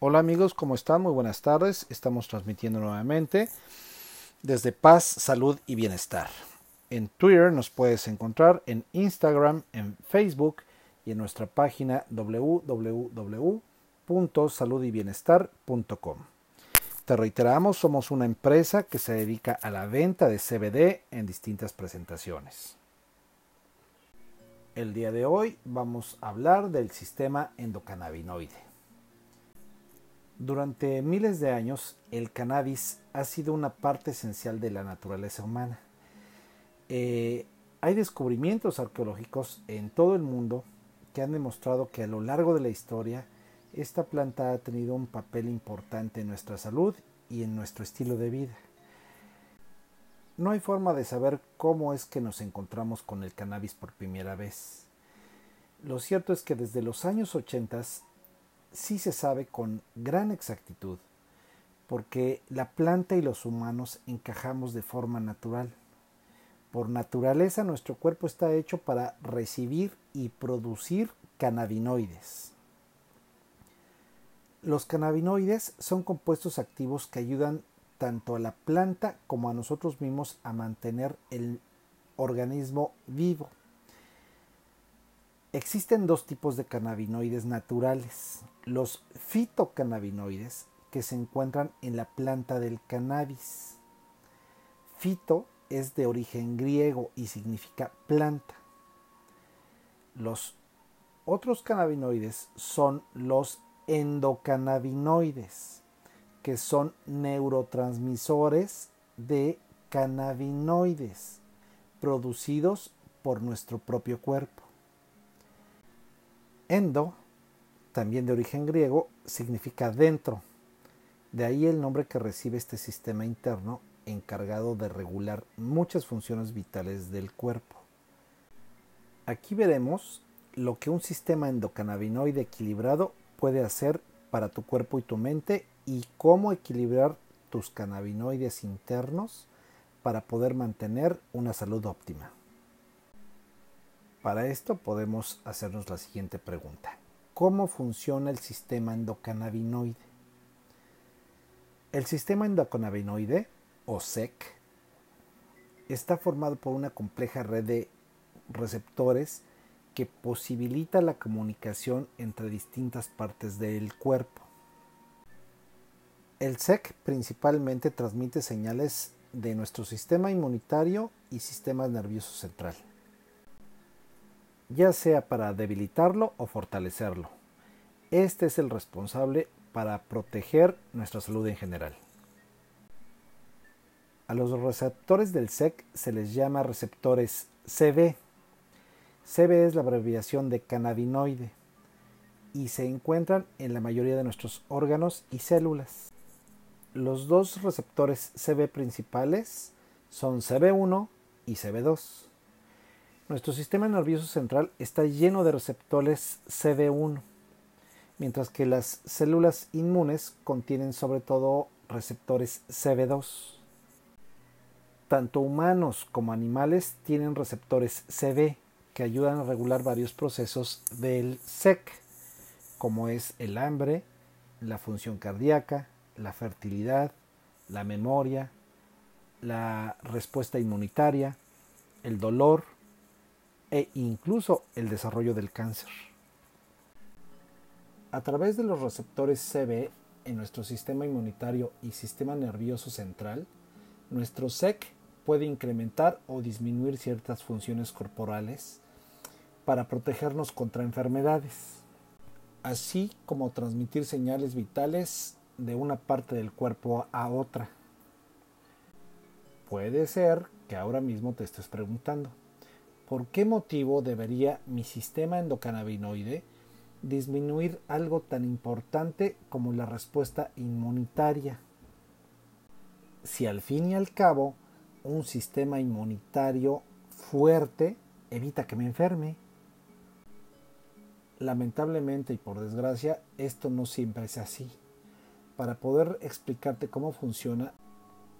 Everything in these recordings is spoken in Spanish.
Hola amigos, ¿cómo están? Muy buenas tardes. Estamos transmitiendo nuevamente desde Paz, Salud y Bienestar. En Twitter nos puedes encontrar, en Instagram, en Facebook y en nuestra página www.saludybienestar.com. Te reiteramos, somos una empresa que se dedica a la venta de CBD en distintas presentaciones. El día de hoy vamos a hablar del sistema endocannabinoide. Durante miles de años, el cannabis ha sido una parte esencial de la naturaleza humana. Eh, hay descubrimientos arqueológicos en todo el mundo que han demostrado que a lo largo de la historia esta planta ha tenido un papel importante en nuestra salud y en nuestro estilo de vida. No hay forma de saber cómo es que nos encontramos con el cannabis por primera vez. Lo cierto es que desde los años 80 sí se sabe con gran exactitud, porque la planta y los humanos encajamos de forma natural. Por naturaleza nuestro cuerpo está hecho para recibir y producir cannabinoides. Los cannabinoides son compuestos activos que ayudan tanto a la planta como a nosotros mismos a mantener el organismo vivo. Existen dos tipos de cannabinoides naturales, los fitocannabinoides que se encuentran en la planta del cannabis. Fito es de origen griego y significa planta. Los otros cannabinoides son los endocannabinoides, que son neurotransmisores de cannabinoides producidos por nuestro propio cuerpo. Endo, también de origen griego, significa dentro. De ahí el nombre que recibe este sistema interno encargado de regular muchas funciones vitales del cuerpo. Aquí veremos lo que un sistema endocannabinoide equilibrado puede hacer para tu cuerpo y tu mente y cómo equilibrar tus cannabinoides internos para poder mantener una salud óptima. Para esto podemos hacernos la siguiente pregunta. ¿Cómo funciona el sistema endocannabinoide? El sistema endocannabinoide, o SEC, está formado por una compleja red de receptores que posibilita la comunicación entre distintas partes del cuerpo. El SEC principalmente transmite señales de nuestro sistema inmunitario y sistema nervioso central ya sea para debilitarlo o fortalecerlo. Este es el responsable para proteger nuestra salud en general. A los receptores del SEC se les llama receptores CB. CB es la abreviación de cannabinoide y se encuentran en la mayoría de nuestros órganos y células. Los dos receptores CB principales son CB1 y CB2. Nuestro sistema nervioso central está lleno de receptores CD1, mientras que las células inmunes contienen sobre todo receptores CB2. Tanto humanos como animales tienen receptores CB que ayudan a regular varios procesos del SEC, como es el hambre, la función cardíaca, la fertilidad, la memoria, la respuesta inmunitaria, el dolor, e incluso el desarrollo del cáncer. A través de los receptores CB en nuestro sistema inmunitario y sistema nervioso central, nuestro SEC puede incrementar o disminuir ciertas funciones corporales para protegernos contra enfermedades, así como transmitir señales vitales de una parte del cuerpo a otra. Puede ser que ahora mismo te estés preguntando, ¿por qué motivo debería mi sistema endocannabinoide disminuir algo tan importante como la respuesta inmunitaria? Si al fin y al cabo un sistema inmunitario fuerte evita que me enferme. Lamentablemente y por desgracia, esto no siempre es así. Para poder explicarte cómo funciona,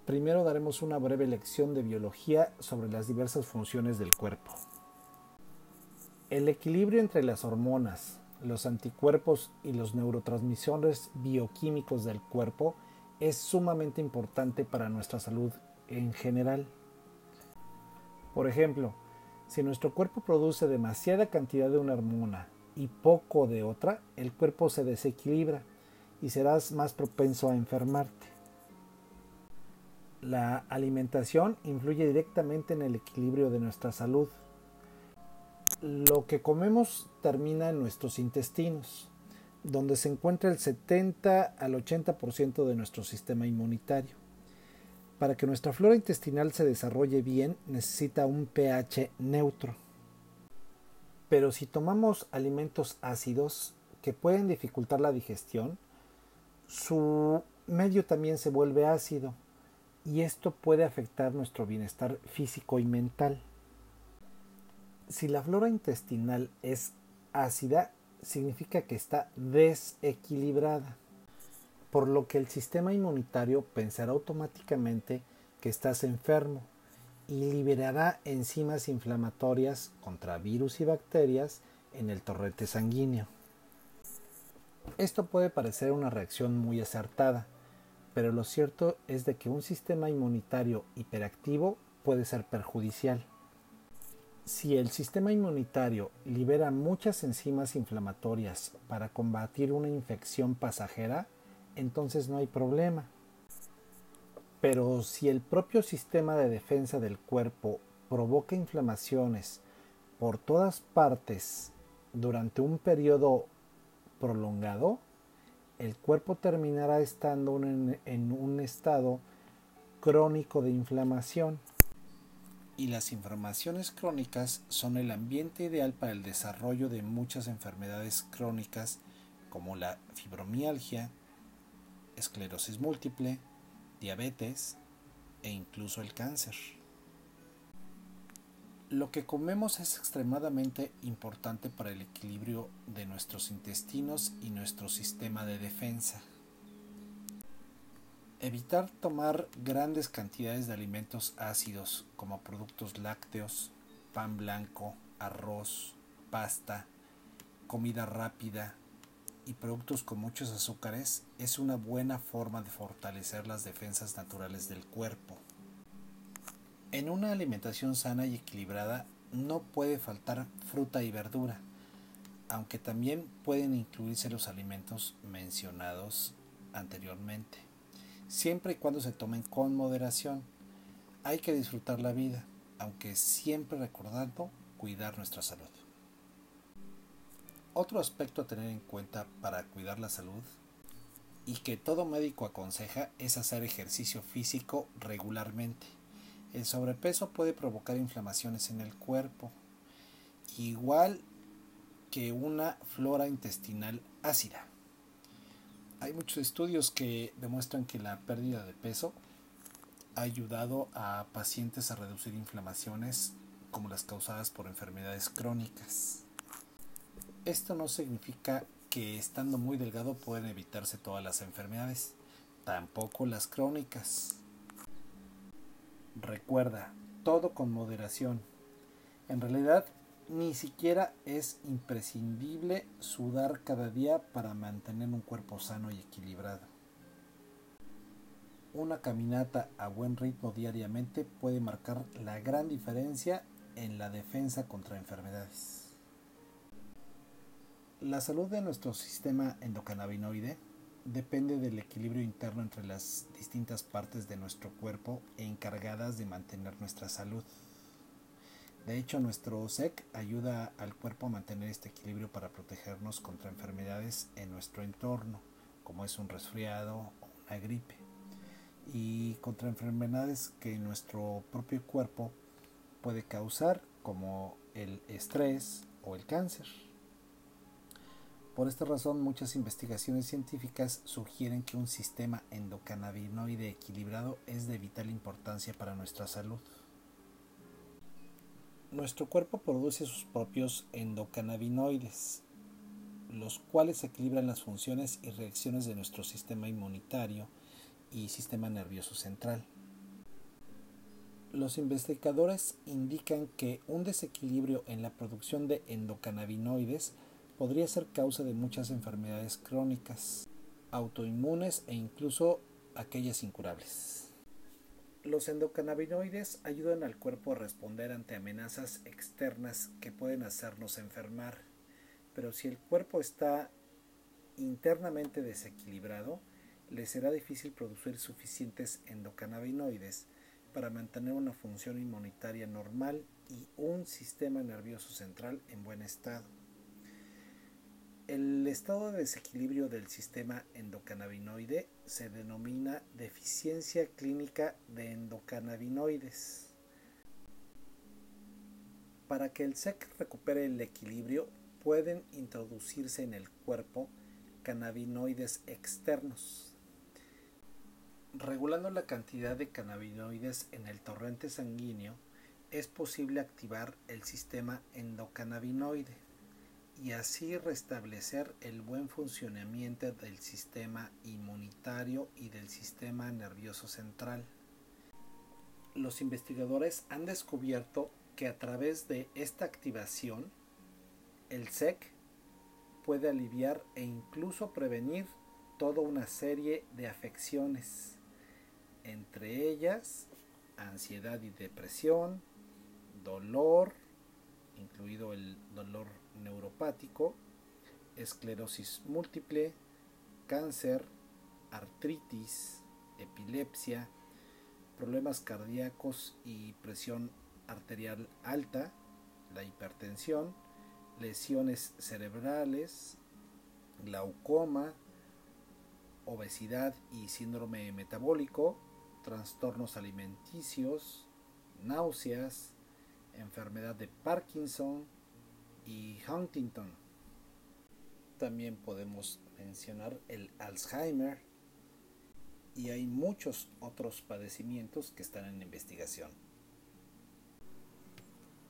Primero daremos una breve lección de biología sobre las diversas funciones del cuerpo. El equilibrio entre las hormonas, los anticuerpos y los neurotransmisores bioquímicos del cuerpo es sumamente importante para nuestra salud en general. Por ejemplo, si nuestro cuerpo produce demasiada cantidad de una hormona y poco de otra, el cuerpo se desequilibra y serás más propenso a enfermarte. La alimentación influye directamente en el equilibrio de nuestra salud. Lo que comemos termina en nuestros intestinos, donde se encuentra el 70 al 80% de nuestro sistema inmunitario. Para que nuestra flora intestinal se desarrolle bien necesita un pH neutro. Pero si tomamos alimentos ácidos que pueden dificultar la digestión, su medio también se vuelve ácido y esto puede afectar nuestro bienestar físico y mental. Si la flora intestinal es ácida, significa que está desequilibrada, por lo que el sistema inmunitario pensará automáticamente que estás enfermo y liberará enzimas inflamatorias contra virus y bacterias en el torrente sanguíneo. Esto puede parecer una reacción muy acertada, pero lo cierto es de que un sistema inmunitario hiperactivo puede ser perjudicial. Si el sistema inmunitario libera muchas enzimas inflamatorias para combatir una infección pasajera, entonces no hay problema. Pero si el propio sistema de defensa del cuerpo provoca inflamaciones por todas partes durante un periodo prolongado, el cuerpo terminará estando en, un estado crónico de inflamación. Y las inflamaciones crónicas son el ambiente ideal para el desarrollo de muchas enfermedades crónicas como la fibromialgia, esclerosis múltiple, diabetes e incluso el cáncer. Lo que comemos es extremadamente importante para el equilibrio de nuestros intestinos y nuestro sistema de defensa. Evitar tomar grandes cantidades de alimentos ácidos como productos lácteos, pan blanco, arroz, pasta, comida rápida y productos con muchos azúcares es una buena forma de fortalecer las defensas naturales del cuerpo. En una alimentación sana y equilibrada no puede faltar fruta y verdura, aunque también pueden incluirse los alimentos mencionados anteriormente, siempre y cuando se tomen con moderación. Hay que disfrutar la vida, aunque siempre recordando cuidar nuestra salud. Otro aspecto a tener en cuenta para cuidar la salud y que todo médico aconseja es hacer ejercicio físico regularmente. El sobrepeso puede provocar inflamaciones en el cuerpo, igual que una flora intestinal ácida. Hay muchos estudios que demuestran que la pérdida de peso ha ayudado a pacientes a reducir inflamaciones como las causadas por enfermedades crónicas. Esto no significa que estando muy delgado pueden evitarse todas las enfermedades, tampoco las crónicas. Recuerda, todo con moderación. En realidad, ni siquiera es imprescindible sudar cada día para mantener un cuerpo sano y equilibrado. Una caminata a buen ritmo diariamente puede marcar la gran diferencia en la defensa contra enfermedades. La salud de nuestro sistema endocannabinoide depende del equilibrio interno entre las distintas partes de nuestro cuerpo encargadas de mantener nuestra salud. De hecho, nuestro SEC ayuda al cuerpo a mantener este equilibrio para protegernos contra enfermedades en nuestro entorno, como es un resfriado o una gripe, y contra enfermedades que nuestro propio cuerpo puede causar, como el estrés o el cáncer. Por esta razón, muchas investigaciones científicas sugieren que un sistema endocannabinoide equilibrado es de vital importancia para nuestra salud. Nuestro cuerpo produce sus propios endocannabinoides, los cuales equilibran las funciones y reacciones de nuestro sistema inmunitario y sistema nervioso central. Los investigadores indican que un desequilibrio en la producción de endocannabinoides podría ser causa de muchas enfermedades crónicas, autoinmunes e incluso aquellas incurables. Los endocannabinoides ayudan al cuerpo a responder ante amenazas externas que pueden hacernos enfermar, pero si el cuerpo está internamente desequilibrado, le será difícil producir suficientes endocannabinoides para mantener una función inmunitaria normal y un sistema nervioso central en buen estado. El estado de desequilibrio del sistema endocannabinoide se denomina deficiencia clínica de endocannabinoides. Para que el SEC recupere el equilibrio, pueden introducirse en el cuerpo cannabinoides externos. Regulando la cantidad de cannabinoides en el torrente sanguíneo, es posible activar el sistema endocannabinoide y así restablecer el buen funcionamiento del sistema inmunitario y del sistema nervioso central. Los investigadores han descubierto que a través de esta activación, el SEC puede aliviar e incluso prevenir toda una serie de afecciones, entre ellas ansiedad y depresión, dolor, incluido el dolor neuropático, esclerosis múltiple, cáncer, artritis, epilepsia, problemas cardíacos y presión arterial alta, la hipertensión, lesiones cerebrales, glaucoma, obesidad y síndrome metabólico, trastornos alimenticios, náuseas, enfermedad de Parkinson y Huntington. También podemos mencionar el Alzheimer y hay muchos otros padecimientos que están en investigación.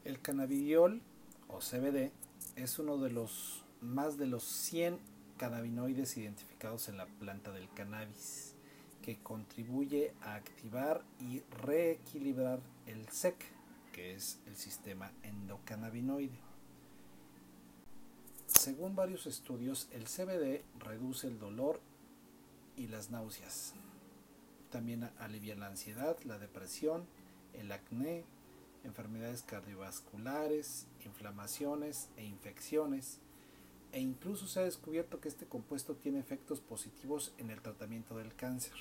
El cannabidiol o CBD es uno de los más de los 100 cannabinoides identificados en la planta del cannabis que contribuye a activar y reequilibrar el SEC, que es el sistema endocannabinoide. Según varios estudios, el CBD reduce el dolor y las náuseas. También alivia la ansiedad, la depresión, el acné, enfermedades cardiovasculares, inflamaciones e infecciones, e incluso se ha descubierto que este compuesto tiene efectos positivos en el tratamiento del cáncer.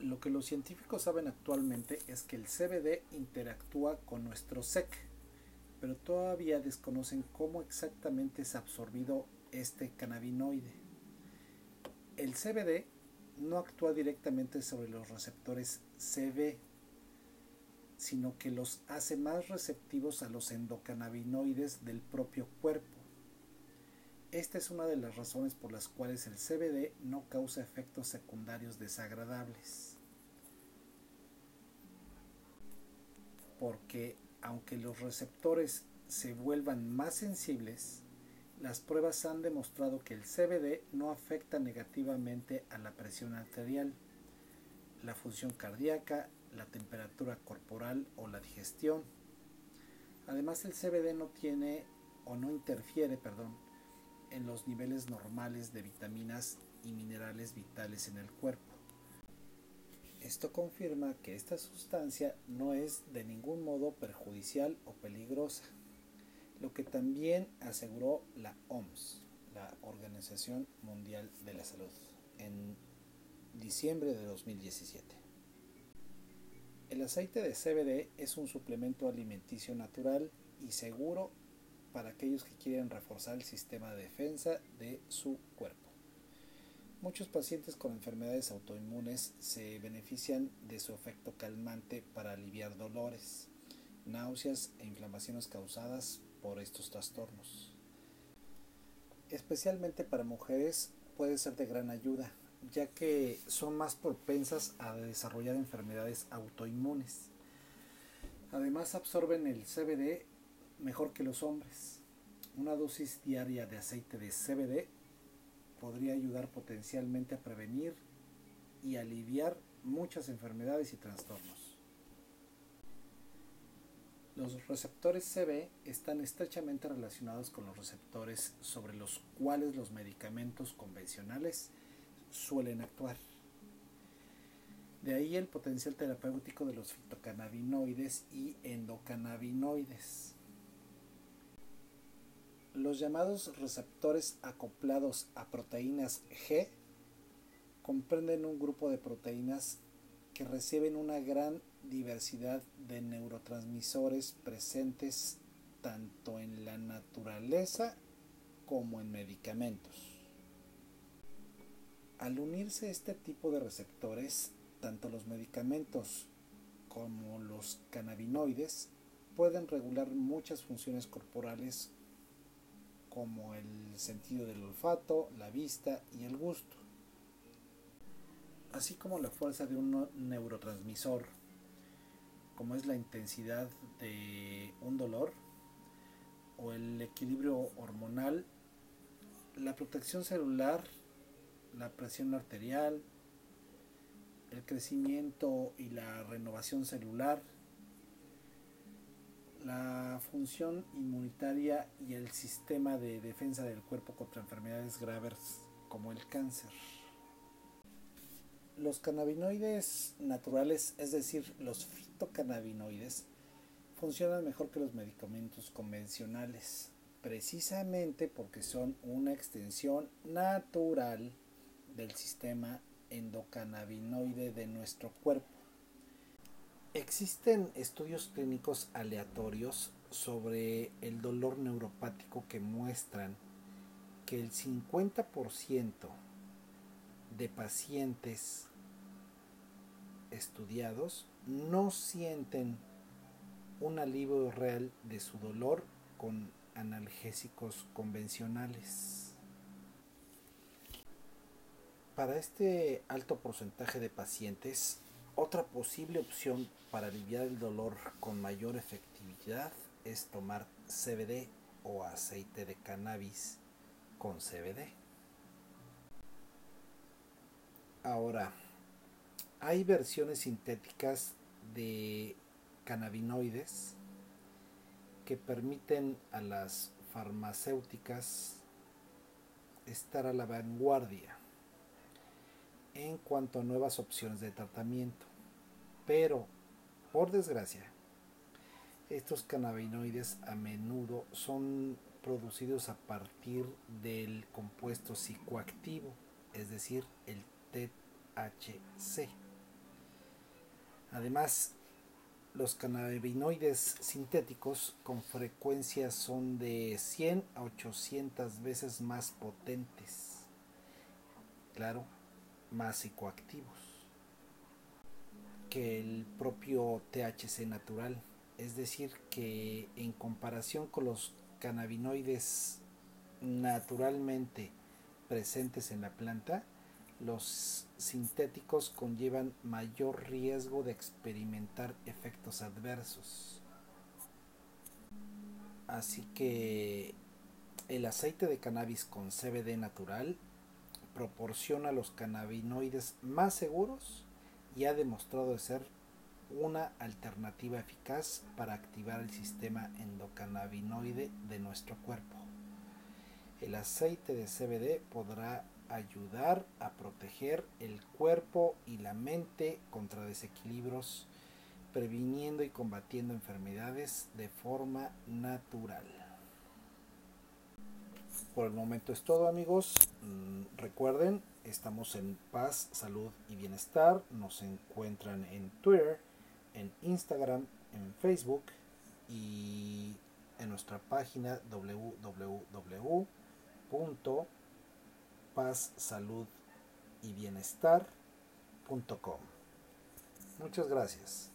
Lo que los científicos saben actualmente es que el CBD interactúa con nuestro SEC, pero todavía desconocen cómo exactamente es absorbido este cannabinoide. El CBD no actúa directamente sobre los receptores CB, sino que los hace más receptivos a los endocannabinoides del propio cuerpo. Esta es una de las razones por las cuales el CBD no causa efectos secundarios desagradables. Porque aunque los receptores se vuelvan más sensibles, las pruebas han demostrado que el CBD no afecta negativamente a la presión arterial, la función cardíaca la temperatura corporal o la digestión. Además el CBD no tiene o no interfiere, perdón, en los niveles normales de vitaminas y minerales vitales en el cuerpo. Esto confirma que esta sustancia no es de ningún modo perjudicial o peligrosa, lo que también aseguró la OMS, la Organización Mundial de la Salud, en diciembre de 2017. El aceite de CBD es un suplemento alimenticio natural y seguro para aquellos que quieren reforzar el sistema de defensa de su cuerpo. Muchos pacientes con enfermedades autoinmunes se benefician de su efecto calmante para aliviar dolores, náuseas e inflamaciones causadas por estos trastornos. Especialmente para mujeres puede ser de gran ayuda ya que son más propensas a desarrollar enfermedades autoinmunes. Además absorben el CBD mejor que los hombres. Una dosis diaria de aceite de CBD podría ayudar potencialmente a prevenir y aliviar muchas enfermedades y trastornos. Los receptores CB están estrechamente relacionados con los receptores sobre los cuales los medicamentos convencionales suelen actuar. De ahí el potencial terapéutico de los fitocannabinoides y endocannabinoides. Los llamados receptores acoplados a proteínas G comprenden un grupo de proteínas que reciben una gran diversidad de neurotransmisores presentes tanto en la naturaleza como en medicamentos. Al unirse este tipo de receptores, tanto los medicamentos como los cannabinoides pueden regular muchas funciones corporales como el sentido del olfato, la vista y el gusto, así como la fuerza de un neurotransmisor como es la intensidad de un dolor o el equilibrio hormonal, la protección celular, la presión arterial, el crecimiento y la renovación celular, la función inmunitaria y el sistema de defensa del cuerpo contra enfermedades graves como el cáncer. Los cannabinoides naturales, es decir, los fitocannabinoides, funcionan mejor que los medicamentos convencionales, precisamente porque son una extensión natural del sistema endocannabinoide de nuestro cuerpo. Existen estudios clínicos aleatorios sobre el dolor neuropático que muestran que el 50% de pacientes estudiados no sienten un alivio real de su dolor con analgésicos convencionales. Para este alto porcentaje de pacientes, otra posible opción para aliviar el dolor con mayor efectividad es tomar CBD o aceite de cannabis con CBD. Ahora, hay versiones sintéticas de cannabinoides que permiten a las farmacéuticas estar a la vanguardia en cuanto a nuevas opciones de tratamiento. Pero, por desgracia, estos cannabinoides a menudo son producidos a partir del compuesto psicoactivo, es decir, el THC. Además, los cannabinoides sintéticos con frecuencia son de 100 a 800 veces más potentes. Claro, más psicoactivos que el propio THC natural. Es decir, que en comparación con los cannabinoides naturalmente presentes en la planta, los sintéticos conllevan mayor riesgo de experimentar efectos adversos. Así que el aceite de cannabis con CBD natural proporciona los cannabinoides más seguros y ha demostrado ser una alternativa eficaz para activar el sistema endocannabinoide de nuestro cuerpo. El aceite de CBD podrá ayudar a proteger el cuerpo y la mente contra desequilibrios, previniendo y combatiendo enfermedades de forma natural. Por el momento es todo amigos. Mm, recuerden, estamos en paz, salud y bienestar. Nos encuentran en Twitter, en Instagram, en Facebook y en nuestra página www paz, salud y bienestar.com. Muchas gracias.